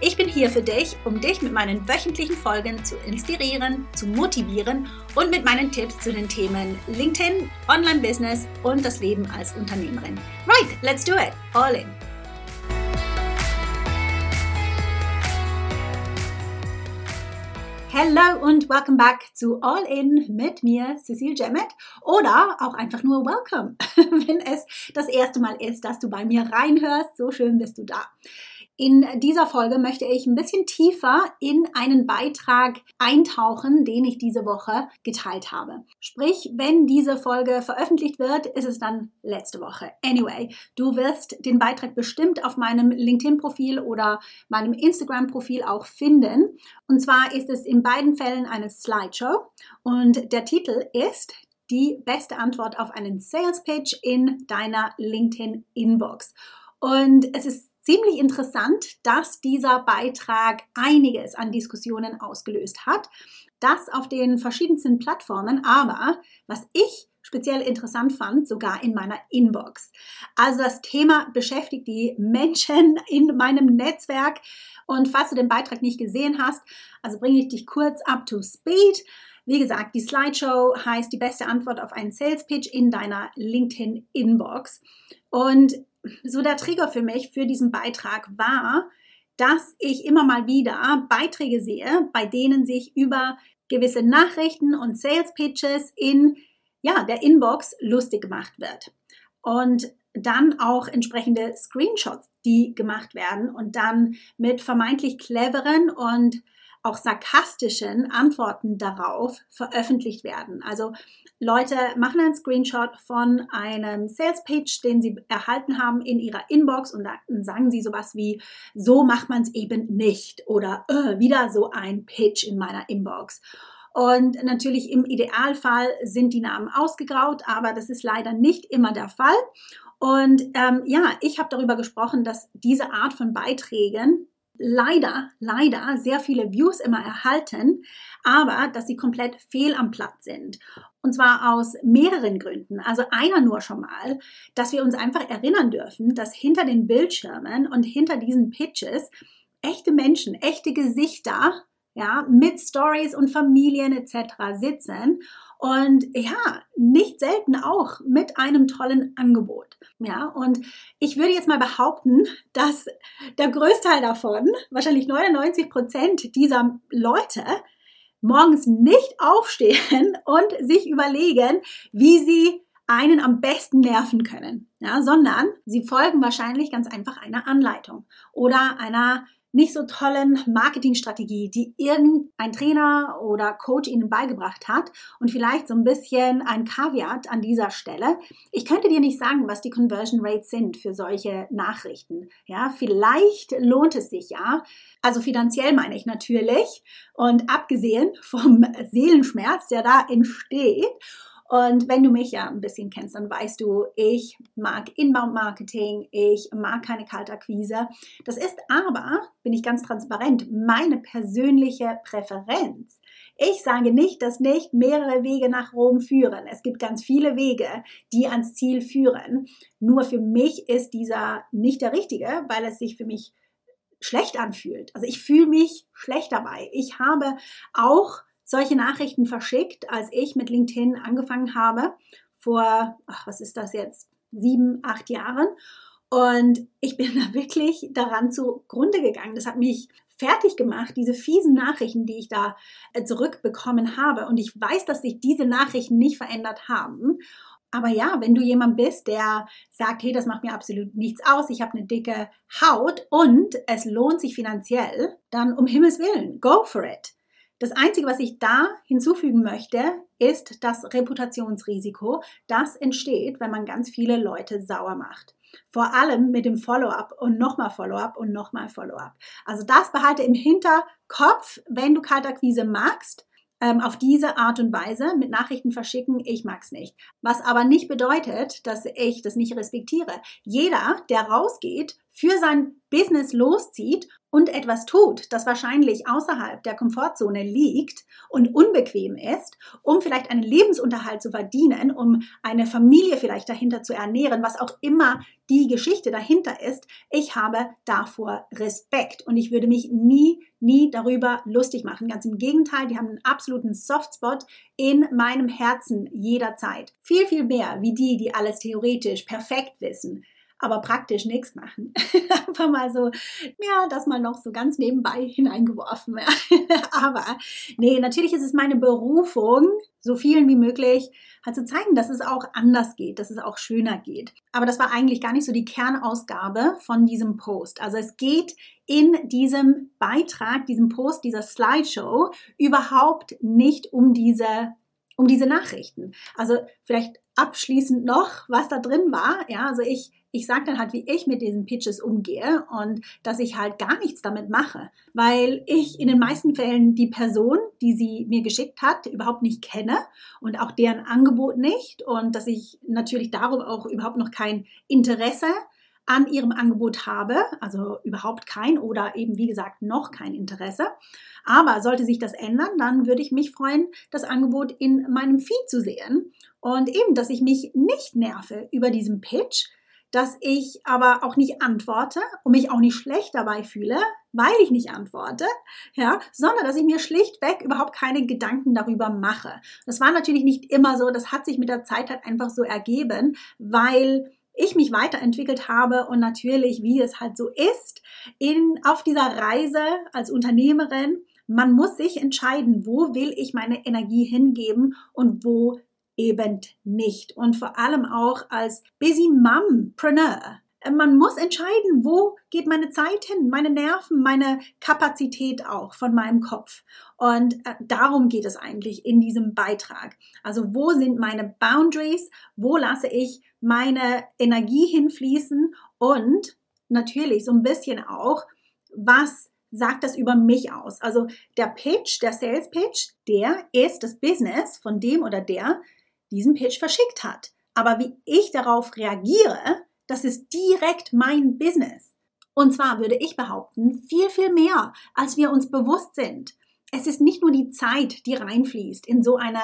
Ich bin hier für dich, um dich mit meinen wöchentlichen Folgen zu inspirieren, zu motivieren und mit meinen Tipps zu den Themen LinkedIn, Online-Business und das Leben als Unternehmerin. Right, let's do it. All in. Hello und welcome back zu All In mit mir, Cecile Jemmet. Oder auch einfach nur Welcome, wenn es das erste Mal ist, dass du bei mir reinhörst. So schön bist du da. In dieser Folge möchte ich ein bisschen tiefer in einen Beitrag eintauchen, den ich diese Woche geteilt habe. Sprich, wenn diese Folge veröffentlicht wird, ist es dann letzte Woche. Anyway, du wirst den Beitrag bestimmt auf meinem LinkedIn-Profil oder meinem Instagram-Profil auch finden. Und zwar ist es in beiden Fällen eine Slideshow und der Titel ist die beste Antwort auf einen Sales Pitch in deiner LinkedIn Inbox. Und es ist ziemlich interessant, dass dieser Beitrag einiges an Diskussionen ausgelöst hat. Das auf den verschiedensten Plattformen, aber was ich speziell interessant fand, sogar in meiner Inbox. Also das Thema beschäftigt die Menschen in meinem Netzwerk. Und falls du den Beitrag nicht gesehen hast, also bringe ich dich kurz up to speed. Wie gesagt, die Slideshow heißt die beste Antwort auf einen Sales Pitch in deiner LinkedIn Inbox. Und so der Trigger für mich für diesen Beitrag war, dass ich immer mal wieder Beiträge sehe, bei denen sich über gewisse Nachrichten und Sales Pitches in ja, der Inbox lustig gemacht wird. Und dann auch entsprechende Screenshots, die gemacht werden und dann mit vermeintlich cleveren und auch sarkastischen Antworten darauf veröffentlicht werden. Also Leute machen einen Screenshot von einem Sales Page, den sie erhalten haben in ihrer Inbox und dann sagen sie sowas wie, so macht man es eben nicht oder äh, wieder so ein Pitch in meiner Inbox. Und natürlich im Idealfall sind die Namen ausgegraut, aber das ist leider nicht immer der Fall. Und ähm, ja, ich habe darüber gesprochen, dass diese Art von Beiträgen leider, leider sehr viele Views immer erhalten, aber dass sie komplett fehl am Platz sind. Und zwar aus mehreren Gründen. Also einer nur schon mal, dass wir uns einfach erinnern dürfen, dass hinter den Bildschirmen und hinter diesen Pitches echte Menschen, echte Gesichter, ja, mit Stories und Familien etc. sitzen und ja, nicht selten auch mit einem tollen Angebot. Ja, und ich würde jetzt mal behaupten, dass der Größteil davon, wahrscheinlich 99 Prozent dieser Leute, morgens nicht aufstehen und sich überlegen, wie sie einen am besten nerven können, ja, sondern sie folgen wahrscheinlich ganz einfach einer Anleitung oder einer nicht so tollen Marketingstrategie, die irgendein Trainer oder Coach ihnen beigebracht hat. Und vielleicht so ein bisschen ein Kaviat an dieser Stelle. Ich könnte dir nicht sagen, was die Conversion Rates sind für solche Nachrichten. Ja, vielleicht lohnt es sich ja. Also finanziell meine ich natürlich. Und abgesehen vom Seelenschmerz, der da entsteht. Und wenn du mich ja ein bisschen kennst, dann weißt du, ich mag Inbound-Marketing, ich mag keine Kaltakquise. Das ist aber, bin ich ganz transparent, meine persönliche Präferenz. Ich sage nicht, dass nicht mehrere Wege nach Rom führen. Es gibt ganz viele Wege, die ans Ziel führen. Nur für mich ist dieser nicht der richtige, weil es sich für mich schlecht anfühlt. Also ich fühle mich schlecht dabei. Ich habe auch solche Nachrichten verschickt, als ich mit LinkedIn angefangen habe, vor, ach, was ist das jetzt, sieben, acht Jahren. Und ich bin da wirklich daran zugrunde gegangen. Das hat mich fertig gemacht, diese fiesen Nachrichten, die ich da äh, zurückbekommen habe. Und ich weiß, dass sich diese Nachrichten nicht verändert haben. Aber ja, wenn du jemand bist, der sagt, hey, das macht mir absolut nichts aus, ich habe eine dicke Haut und es lohnt sich finanziell, dann um Himmels Willen, go for it. Das Einzige, was ich da hinzufügen möchte, ist das Reputationsrisiko, das entsteht, wenn man ganz viele Leute sauer macht. Vor allem mit dem Follow-up und nochmal Follow-up und nochmal Follow-up. Also das behalte im Hinterkopf, wenn du Kaltakquise magst ähm, auf diese Art und Weise mit Nachrichten verschicken, ich mag's nicht. Was aber nicht bedeutet, dass ich das nicht respektiere. Jeder, der rausgeht, für sein Business loszieht und etwas tut, das wahrscheinlich außerhalb der Komfortzone liegt und unbequem ist, um vielleicht einen Lebensunterhalt zu verdienen, um eine Familie vielleicht dahinter zu ernähren, was auch immer die Geschichte dahinter ist, ich habe davor Respekt und ich würde mich nie, nie darüber lustig machen. Ganz im Gegenteil, die haben einen absoluten Softspot in meinem Herzen jederzeit. Viel, viel mehr wie die, die alles theoretisch perfekt wissen aber praktisch nichts machen. Einfach mal so, ja, das mal noch so ganz nebenbei hineingeworfen. aber nee, natürlich ist es meine Berufung, so vielen wie möglich halt zu zeigen, dass es auch anders geht, dass es auch schöner geht. Aber das war eigentlich gar nicht so die Kernausgabe von diesem Post. Also es geht in diesem Beitrag, diesem Post, dieser Slideshow überhaupt nicht um diese um diese Nachrichten. Also vielleicht abschließend noch, was da drin war. Ja, also ich ich sage dann halt, wie ich mit diesen Pitches umgehe und dass ich halt gar nichts damit mache, weil ich in den meisten Fällen die Person, die sie mir geschickt hat, überhaupt nicht kenne und auch deren Angebot nicht und dass ich natürlich darum auch überhaupt noch kein Interesse an ihrem Angebot habe, also überhaupt kein oder eben wie gesagt noch kein Interesse. Aber sollte sich das ändern, dann würde ich mich freuen, das Angebot in meinem Feed zu sehen und eben, dass ich mich nicht nerve über diesen Pitch, dass ich aber auch nicht antworte und mich auch nicht schlecht dabei fühle, weil ich nicht antworte, ja, sondern dass ich mir schlichtweg überhaupt keine Gedanken darüber mache. Das war natürlich nicht immer so, das hat sich mit der Zeit halt einfach so ergeben, weil ich mich weiterentwickelt habe und natürlich, wie es halt so ist, in, auf dieser Reise als Unternehmerin, man muss sich entscheiden, wo will ich meine Energie hingeben und wo eben nicht. Und vor allem auch als Busy Mompreneur. Man muss entscheiden, wo geht meine Zeit hin, meine Nerven, meine Kapazität auch von meinem Kopf. Und äh, darum geht es eigentlich in diesem Beitrag. Also wo sind meine Boundaries? Wo lasse ich meine Energie hinfließen? Und natürlich so ein bisschen auch, was sagt das über mich aus? Also der Pitch, der Sales Pitch, der ist das Business von dem oder der, diesen Pitch verschickt hat. Aber wie ich darauf reagiere, das ist direkt mein Business. Und zwar würde ich behaupten, viel, viel mehr, als wir uns bewusst sind. Es ist nicht nur die Zeit, die reinfließt in so eine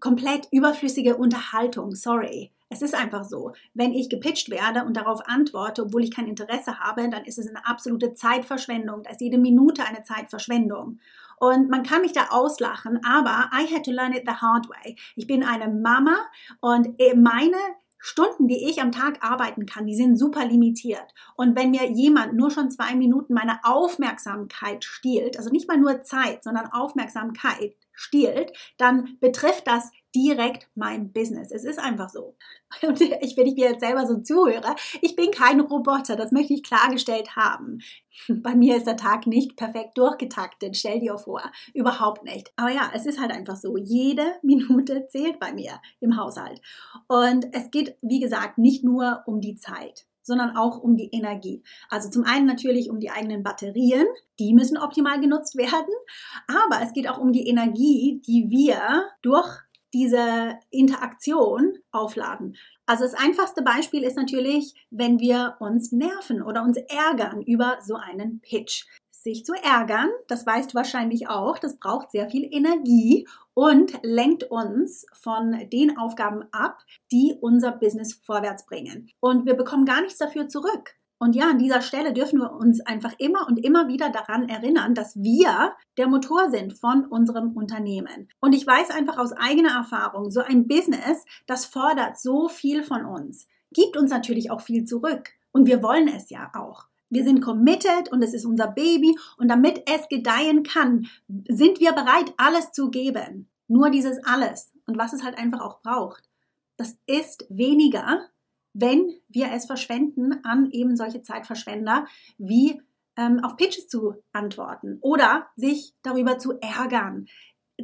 komplett überflüssige Unterhaltung. Sorry. Es ist einfach so. Wenn ich gepitcht werde und darauf antworte, obwohl ich kein Interesse habe, dann ist es eine absolute Zeitverschwendung. Da ist jede Minute eine Zeitverschwendung. Und man kann mich da auslachen, aber I had to learn it the hard way. Ich bin eine Mama und äh, meine Stunden, die ich am Tag arbeiten kann, die sind super limitiert. Und wenn mir jemand nur schon zwei Minuten meine Aufmerksamkeit stiehlt, also nicht mal nur Zeit, sondern Aufmerksamkeit stiehlt, dann betrifft das direkt mein Business. Es ist einfach so. Und ich, wenn ich mir jetzt selber so zuhöre, ich bin kein Roboter, das möchte ich klargestellt haben. Bei mir ist der Tag nicht perfekt durchgetaktet, stell dir vor, überhaupt nicht. Aber ja, es ist halt einfach so, jede Minute zählt bei mir im Haushalt. Und es geht, wie gesagt, nicht nur um die Zeit sondern auch um die Energie. Also zum einen natürlich um die eigenen Batterien, die müssen optimal genutzt werden, aber es geht auch um die Energie, die wir durch diese Interaktion aufladen. Also das einfachste Beispiel ist natürlich, wenn wir uns nerven oder uns ärgern über so einen Pitch. Sich zu ärgern, das weißt du wahrscheinlich auch, das braucht sehr viel Energie und lenkt uns von den Aufgaben ab, die unser Business vorwärts bringen. Und wir bekommen gar nichts dafür zurück. Und ja, an dieser Stelle dürfen wir uns einfach immer und immer wieder daran erinnern, dass wir der Motor sind von unserem Unternehmen. Und ich weiß einfach aus eigener Erfahrung, so ein Business, das fordert so viel von uns, gibt uns natürlich auch viel zurück. Und wir wollen es ja auch. Wir sind committed und es ist unser Baby und damit es gedeihen kann, sind wir bereit, alles zu geben. Nur dieses alles und was es halt einfach auch braucht. Das ist weniger, wenn wir es verschwenden an eben solche Zeitverschwender wie ähm, auf Pitches zu antworten oder sich darüber zu ärgern,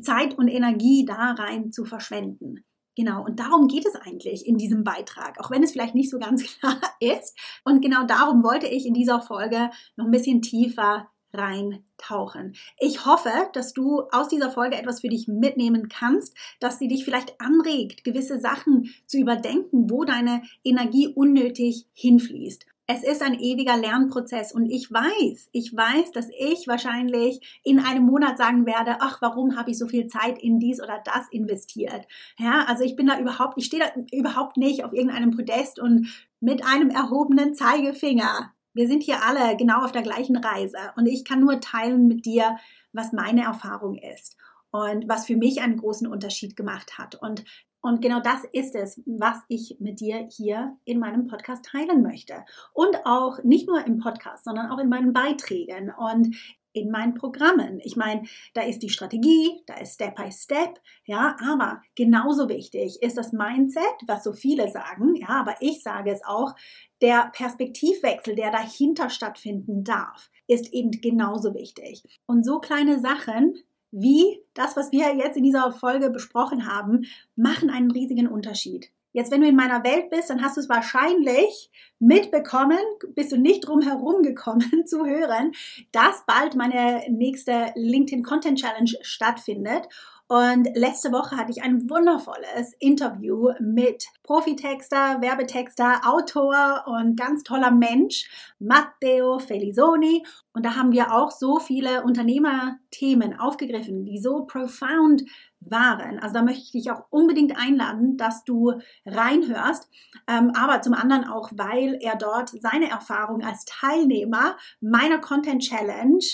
Zeit und Energie da rein zu verschwenden. Genau, und darum geht es eigentlich in diesem Beitrag, auch wenn es vielleicht nicht so ganz klar ist. Und genau darum wollte ich in dieser Folge noch ein bisschen tiefer reintauchen. Ich hoffe, dass du aus dieser Folge etwas für dich mitnehmen kannst, dass sie dich vielleicht anregt, gewisse Sachen zu überdenken, wo deine Energie unnötig hinfließt es ist ein ewiger Lernprozess und ich weiß, ich weiß, dass ich wahrscheinlich in einem Monat sagen werde, ach, warum habe ich so viel Zeit in dies oder das investiert? Ja, also ich bin da überhaupt, ich stehe da überhaupt nicht auf irgendeinem Podest und mit einem erhobenen Zeigefinger. Wir sind hier alle genau auf der gleichen Reise und ich kann nur teilen mit dir, was meine Erfahrung ist und was für mich einen großen Unterschied gemacht hat. Und und genau das ist es, was ich mit dir hier in meinem Podcast teilen möchte. Und auch nicht nur im Podcast, sondern auch in meinen Beiträgen und in meinen Programmen. Ich meine, da ist die Strategie, da ist Step by Step, ja, aber genauso wichtig ist das Mindset, was so viele sagen, ja, aber ich sage es auch, der Perspektivwechsel, der dahinter stattfinden darf, ist eben genauso wichtig. Und so kleine Sachen wie das, was wir jetzt in dieser Folge besprochen haben, machen einen riesigen Unterschied. Jetzt, wenn du in meiner Welt bist, dann hast du es wahrscheinlich mitbekommen, bist du nicht drum herum gekommen zu hören, dass bald meine nächste LinkedIn Content Challenge stattfindet. Und letzte Woche hatte ich ein wundervolles Interview mit Profitexter, Werbetexter, Autor und ganz toller Mensch, Matteo Felizoni. Und da haben wir auch so viele Unternehmerthemen aufgegriffen, die so profound waren. Also da möchte ich dich auch unbedingt einladen, dass du reinhörst. Ähm, aber zum anderen auch, weil er dort seine Erfahrung als Teilnehmer meiner Content Challenge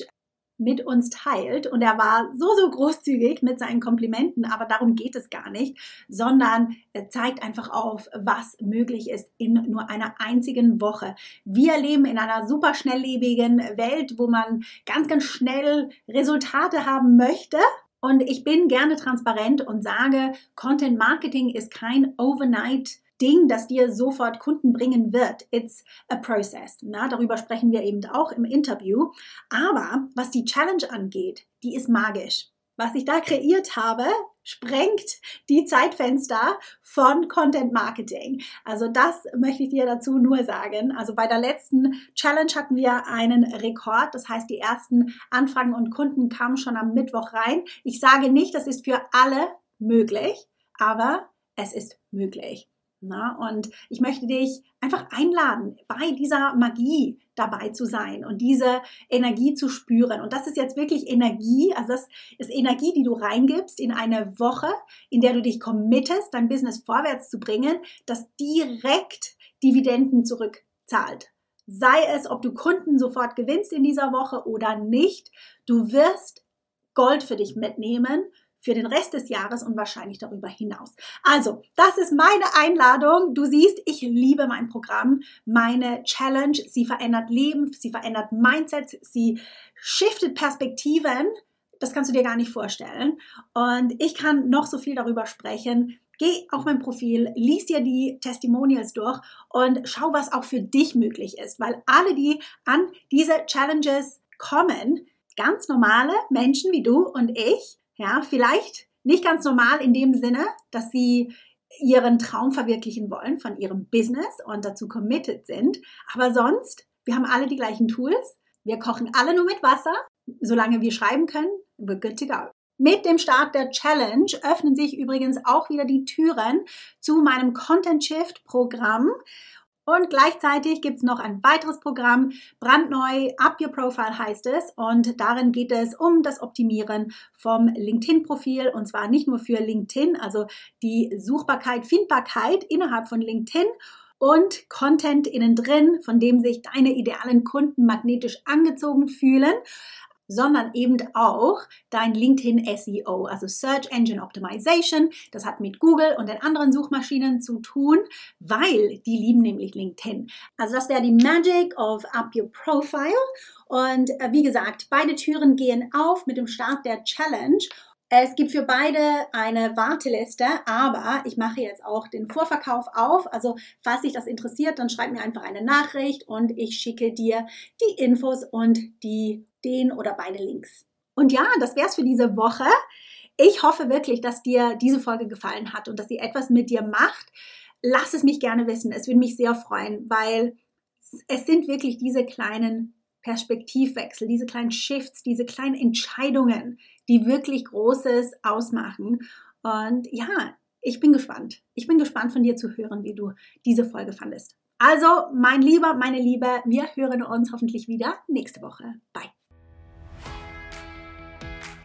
mit uns teilt. Und er war so, so großzügig mit seinen Komplimenten, aber darum geht es gar nicht, sondern er zeigt einfach auf, was möglich ist in nur einer einzigen Woche. Wir leben in einer super schnelllebigen Welt, wo man ganz, ganz schnell Resultate haben möchte. Und ich bin gerne transparent und sage, Content Marketing ist kein Overnight Ding, das dir sofort Kunden bringen wird. It's a process. Na, darüber sprechen wir eben auch im Interview. Aber was die Challenge angeht, die ist magisch. Was ich da kreiert habe, sprengt die Zeitfenster von Content Marketing. Also das möchte ich dir dazu nur sagen. Also bei der letzten Challenge hatten wir einen Rekord. Das heißt, die ersten Anfragen und Kunden kamen schon am Mittwoch rein. Ich sage nicht, das ist für alle möglich, aber es ist möglich. Na, und ich möchte dich einfach einladen, bei dieser Magie dabei zu sein und diese Energie zu spüren. Und das ist jetzt wirklich Energie, also das ist Energie, die du reingibst in eine Woche, in der du dich committest, dein Business vorwärts zu bringen, das direkt Dividenden zurückzahlt. Sei es, ob du Kunden sofort gewinnst in dieser Woche oder nicht, du wirst Gold für dich mitnehmen für den Rest des Jahres und wahrscheinlich darüber hinaus. Also, das ist meine Einladung. Du siehst, ich liebe mein Programm, meine Challenge. Sie verändert Leben, sie verändert Mindsets, sie shiftet Perspektiven. Das kannst du dir gar nicht vorstellen. Und ich kann noch so viel darüber sprechen. Geh auf mein Profil, lies dir die Testimonials durch und schau, was auch für dich möglich ist. Weil alle, die an diese Challenges kommen, ganz normale Menschen wie du und ich, ja, vielleicht nicht ganz normal in dem Sinne, dass sie ihren Traum verwirklichen wollen von ihrem Business und dazu committed sind. Aber sonst, wir haben alle die gleichen Tools. Wir kochen alle nur mit Wasser. Solange wir schreiben können, we're good to go. Mit dem Start der Challenge öffnen sich übrigens auch wieder die Türen zu meinem Content Shift Programm. Und gleichzeitig gibt es noch ein weiteres Programm, brandneu, Up Your Profile heißt es. Und darin geht es um das Optimieren vom LinkedIn-Profil. Und zwar nicht nur für LinkedIn, also die Suchbarkeit, Findbarkeit innerhalb von LinkedIn und Content innen drin, von dem sich deine idealen Kunden magnetisch angezogen fühlen. Sondern eben auch dein LinkedIn SEO, also Search Engine Optimization. Das hat mit Google und den anderen Suchmaschinen zu tun, weil die lieben nämlich LinkedIn. Also das wäre die Magic of Up Your Profile. Und äh, wie gesagt, beide Türen gehen auf mit dem Start der Challenge. Es gibt für beide eine Warteliste, aber ich mache jetzt auch den Vorverkauf auf. Also falls dich das interessiert, dann schreib mir einfach eine Nachricht und ich schicke dir die Infos und die, den oder beide Links. Und ja, das wär's für diese Woche. Ich hoffe wirklich, dass dir diese Folge gefallen hat und dass sie etwas mit dir macht. Lass es mich gerne wissen. Es würde mich sehr freuen, weil es sind wirklich diese kleinen Perspektivwechsel, diese kleinen Shifts, diese kleinen Entscheidungen, die wirklich Großes ausmachen. Und ja, ich bin gespannt. Ich bin gespannt von dir zu hören, wie du diese Folge fandest. Also, mein Lieber, meine Liebe, wir hören uns hoffentlich wieder nächste Woche. Bye.